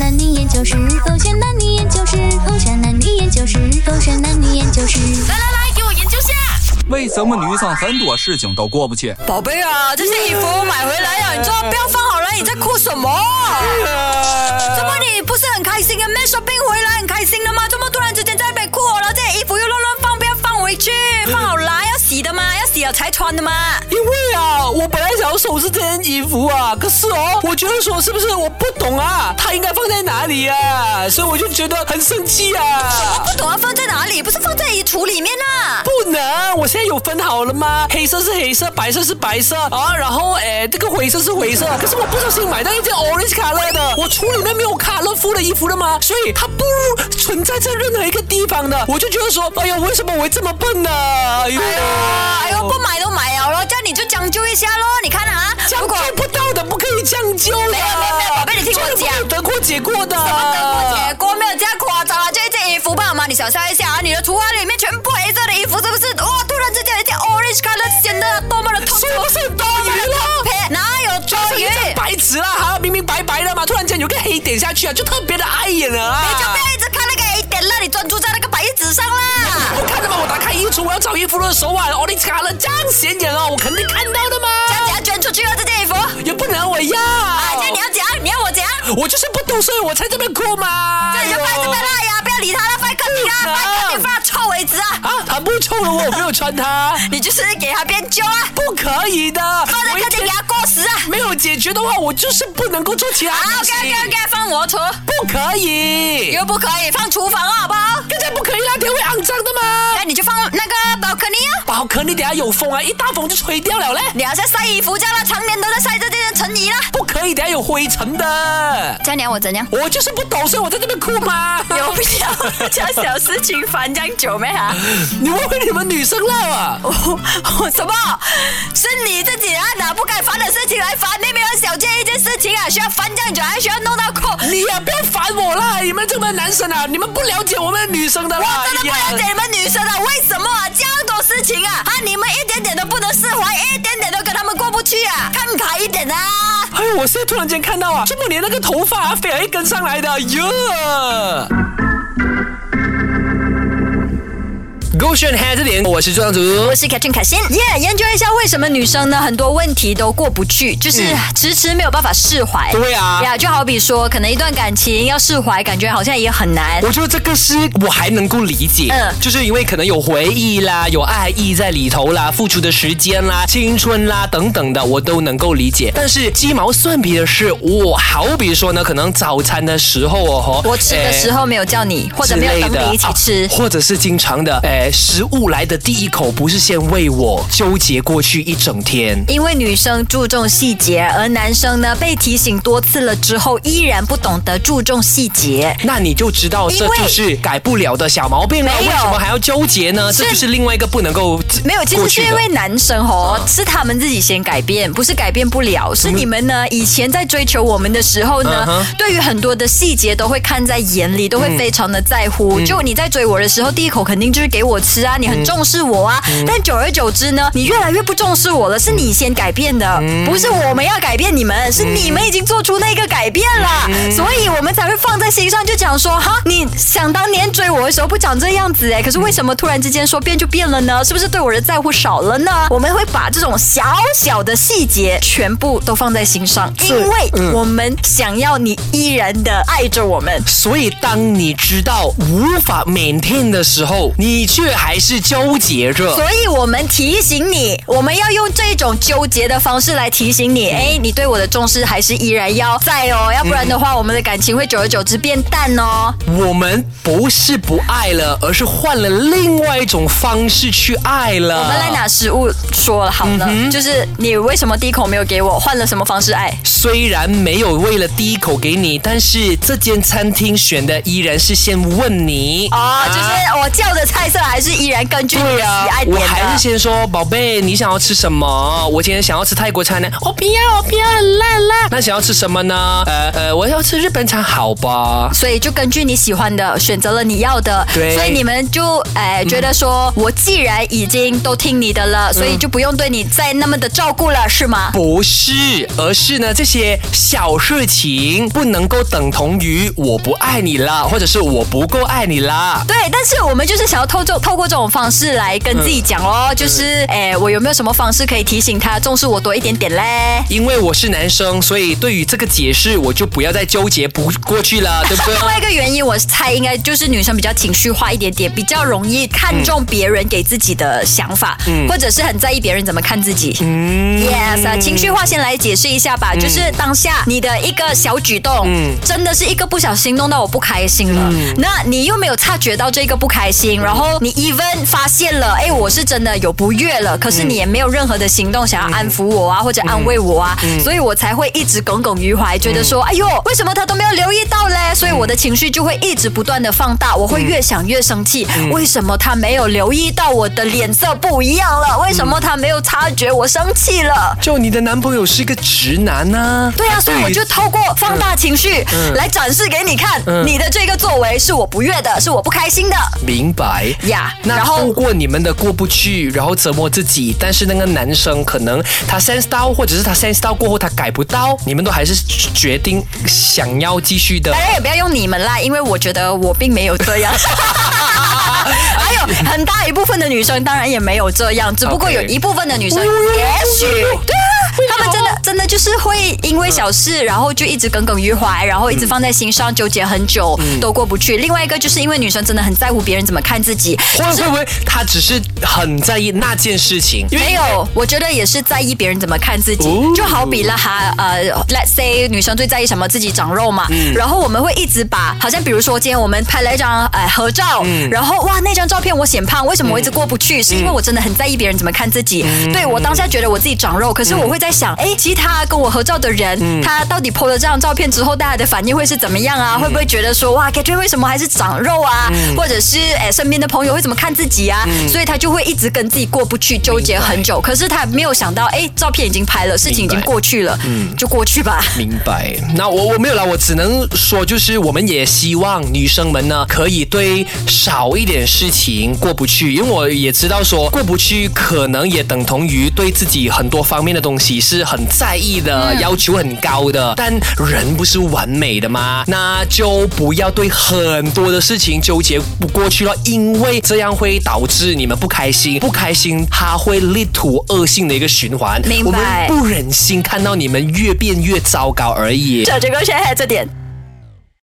男女研究室，狗选男女研究室，狗选男女研究室，狗选男女研究室。来来来，给我研究下。为什么女生很多事情都过不去？宝贝啊，这些衣服买回来呀，你知道不要放好了，你在哭什么？怎么你不是很开心啊？没 shopping 回了才穿的吗？因为啊，我本来想要收拾这件衣服啊，可是哦，我觉得说是不是我不懂啊，它应该放在哪里啊，所以我就觉得很生气啊。不懂啊放在哪里？不是放在衣橱里面啊？不能，我现在有分好了吗？黑色是黑色，白色是白色啊，然后哎，这个灰色是灰色。可是我不小心买到一件 orange color 的，我橱里面没有卡乐夫的衣服了吗？所以它不存在在任何一个地方的。我就觉得说，哎呀，为什么我会这么笨呢？哎呦，哎呦，不买都买了咯，这样你就将就一下咯。你看啊，将就不到的不可以将就的。没有没有没有，宝贝，你听我讲，得过且过的。什么得过且过？没有这样夸张啊！就一件衣服吧嘛，你想象一下啊，你的橱柜里面全部黑色的衣服，是不是？哇，突然之间有一件 orange color，显得多么的痛是不是多余了？哪有多余？白纸啦，哈，明明白白的嘛，突然间有个黑点下去啊，就特别的碍眼了啊！你就不要一直看那个黑点了，你专注在那个白纸上啦。打开衣橱，我要找衣服的时候啊，orange color 这样显眼哦，我肯定看到的嘛。这样你要捐出去了这件衣服，也不能我要。啊，这样你要怎样，你要我怎样，我就是不懂，所以我才这么哭嘛。这你就放这边啦呀，不要理他了，放在客厅啊，放在客厅放到臭为止啊。啊，他不臭了，我没有穿它。你就是给他变旧啊，不可以的，放在客厅给他过时啊。解决的话，我就是不能够做其他好东西。，OK OK OK，放我厨，不可以，又不可以放厨房啊，好不好？更加不可以啦，天会肮脏的嘛。那你就放那个 balcony 啊。宝可尼等下有风啊，一大风就吹掉了嘞。你还在晒衣服这样了，常年都在晒着这件衬衣啦。不可以，等下有灰尘的。这样我怎样？我就是不懂，所以我在这边哭嘛。有必要将小事情烦这样久没哈？你问问你们女生了啊？我我什么？是你自己啊，拿不该烦的事情来烦，明明很小件一件事情啊，需要翻这样久，还需要弄到哭。你呀、不要烦我啦！你们这么男生啊，你们不了解我们女生的啦。我真的不了解你们女生啊，为什么啊这样多事情啊啊，你们一点点都不能释怀，一点点都跟他们过不去啊，看开一点啊！哎呦，我现在突然间看到啊，这么连那个头发啊飞了一根上来的，哟！勾选黑这点，我是庄主我。是 Katrin 凯欣，耶、研究一下为什么女生呢很多问题都过不去，就是迟迟没有办法释怀。对啊呀，就好比说，可能一段感情要释怀，感觉好像也很难。我觉得这个是我还能够理解，嗯就是因为可能有回忆啦，有爱意在里头啦，付出的时间啦、青春啦等等的，我都能够理解。但是鸡毛蒜皮的事，我好比说呢，可能早餐的时候哦，我吃的时候。没有叫你，或者没有等你一起吃啊。或者是经常的，诶，食物来的第一口不是先喂我，纠结过去一整天。因为女生注重细节，而男生呢被提醒多次了之后，依然不懂得注重细节。那你就知道这就是改不了的小毛病了。为什么还要纠结呢？这就是另外一个不能够没有，其实是因为男生哦，是他们自己先改变，不是改变不了，是你们呢以前在追求我们的时候呢嗯，对于很多的细节都会看在眼里，都会非常的在乎。就你在追我的时候，第一口肯定就是给我吃啊，你很重视我啊。但久而久之呢，你越来越不重视我了，是你先改变的，不是我们要改变你们，是你们已经做出那个改变了，所以我们才会放在心上，就讲说哈，你想当年追我的时候不长这样子哎，可是为什么突然之间说变就变了呢？是不是对我的在乎少了呢？我们会把这种小小的细节全部都放在心上，因为我们想要你依然的爱着我们。所以，当你知道无法 maintain 的时候，你却还是纠结着。所以我们提醒你，我们要用这种纠结的方式来提醒你，哎，你对我的重视还是依然要在哦，要不然的话，我们的感情会久而久之变淡哦。我们不是不爱了，而是换了另外一种方式去爱了。我们来拿食物说了好了，就是你为什么第一口没有给我，换了什么方式爱？虽然没有为了第一口给你，但是这间餐厅选的依然是先问你哦，就是我叫的菜色啊，还是依然根据你的、喜爱点我还是。先说，宝贝，你想要吃什么？我今天想要吃泰国餐呢，我不要，我不要，很辣很辣。那想要吃什么呢？呃呃，我要吃日本餐，好吧？所以就根据你喜欢的选择了你要的，对所以你们就哎觉得说，我既然已经都听你的了，所以就不用对你再那么的照顾了，是吗？不是，而是呢，这些小事情不能够等同于我不爱你了，或者是我不够爱你啦。对，但是我们就是想要透过透过这种方式来跟自己讲哦，就是哎，我有没有什么方式可以提醒他重视我多一点点嘞？因为我是男生，所以对于这个解释，我就不要再纠结不过去了，对不对？另外一个原因，我猜应该就是女生比较情绪化一点点，比较容易看重别人给自己的想法，或者是很在意别人怎么看自己。嗯。Yes，啊，情绪化先来解释一下吧，就是当下你的一个小举动，真的是一个不小心弄到我不开心了，那你又没有察觉到这个不开心，然后你 even 发现了，哎，我是真的有不悦了，可是你也没有任何的行动想要安抚我啊，或者安慰我啊，所以我才会一直耿耿于怀，觉得说，哎呦，为什么他都没有留意到嘞？所以我的情绪就会一直不断的放大，我会越想越生气，为什么他没有留意到我的脸色不一样了？为什么他没有察觉我生气了？就你的男朋友是个直男呢、对啊，所以我就透过放大情绪来展示给你看，你的这个作为是我不悦的，是我不开心的。明白。呀。那然后透过你们的过不去，然后折磨自己，但是那个男生可能他 sense 到，或者是他 sense 到过后他改不到，你们都还是决定想要继续的当。然也不要用你们啦，因为我觉得我并没有这样。还有很大一部分的女生当然也没有这样，只不过 OK 有一部分的女生也许。他们真的真的就是会因为小事，然后就一直耿耿于怀，然后一直放在心上，纠结很久都过不去。另外一个就是因为女生真的很在乎别人怎么看自己，会会不会她只是很在意那件事情？因为没有，我觉得也是在意别人怎么看自己，哦就好比了哈，呃，let's say 女生最在意什么？自己长肉嘛，嗯然后我们会一直把，好像比如说今天我们拍了一张呃合照，嗯然后哇那张照片我显胖，为什么我一直过不去？是因为我真的很在意别人怎么看自己。嗯对我当下觉得我自己长肉，可是我会在想，哎，其他跟我合照的人，嗯他到底 PO 了这张照片之后，大家的反应会是怎么样啊？会不会觉得说哇 k a t r i n 为什么还是长肉啊？嗯或者是哎身边的朋友会怎么看自己啊？所以他就会一直跟自己过不去，纠结很久。可是他没有想到，哎，照片已经拍了，事情已经过去了，嗯就过去吧。明白。那我我没有啦，我只能说，就是我们也希望女生们呢，可以对少一点事情过不去，因为我也知道说过不去，可能也等同于对自己很多方面的东西是很在意的，要求很高的。但人不是完美的吗？那就不要对很多的事情纠结不过去了，因为这样会导致你们不开心，不开心它会 lead to 恶性的一个循环。明白我们不忍心看到你们越变越糟糕而已。这这个先这点。